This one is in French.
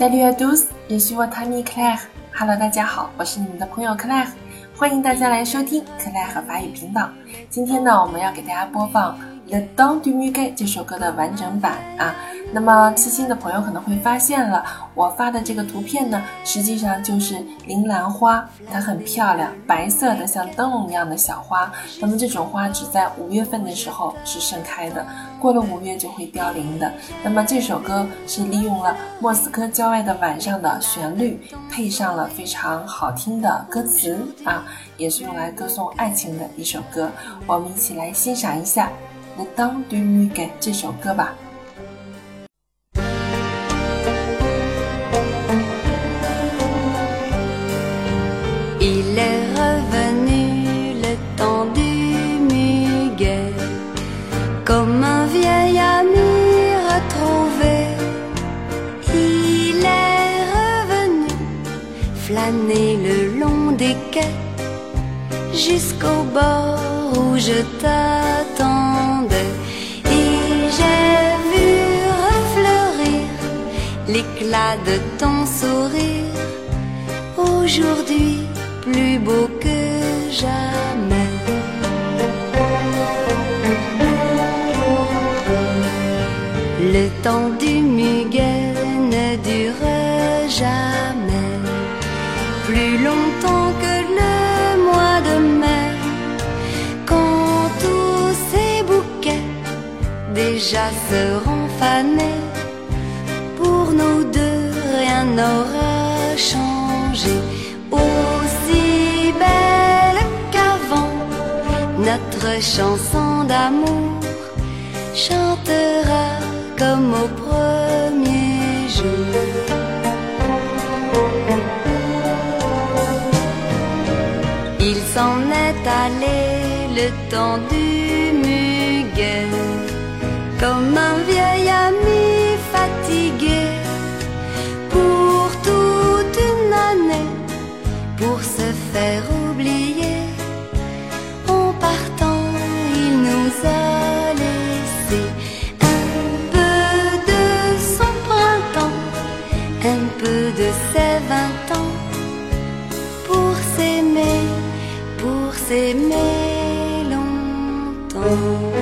Salut à tous, je suis votre ami Claire. Hello，大家好，我是你们的朋友 Claire，欢迎大家来收听 Claire 法语频道。今天呢，我们要给大家播放《The Don du Muguet》这首歌的完整版啊。那么细心的朋友可能会发现了，我发的这个图片呢，实际上就是铃兰花，它很漂亮，白色的像灯笼一样的小花。那么这种花只在五月份的时候是盛开的，过了五月就会凋零的。那么这首歌是利用了莫斯科郊外的晚上的旋律，配上了非常好听的歌词啊，也是用来歌颂爱情的一首歌。我们一起来欣赏一下《Le Don du Muguet》这首歌吧。le long des quais jusqu'au bord où je t'attendais. De ton sourire, aujourd'hui plus beau que jamais. Le temps du muguet ne dure jamais plus longtemps que le mois de mai, quand tous ces bouquets déjà seront fanés, n'aura changé. Aussi belle qu'avant, notre chanson d'amour chantera comme au premier jour. s'en est allé le temps du muguet, comme un vieil s'aimer longtemps.